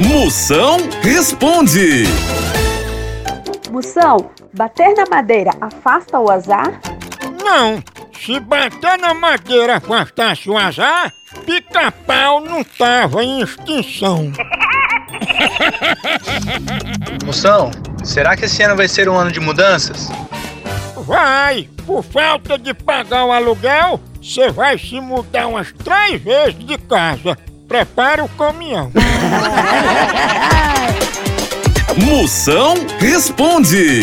Moção responde. Moção, bater na madeira afasta o azar? Não, se bater na madeira afastasse o azar, pica-pau não tava em extinção. Moção, será que esse ano vai ser um ano de mudanças? Vai, por falta de pagar o aluguel, você vai se mudar umas três vezes de casa. Prepare o caminhão. Moção responde.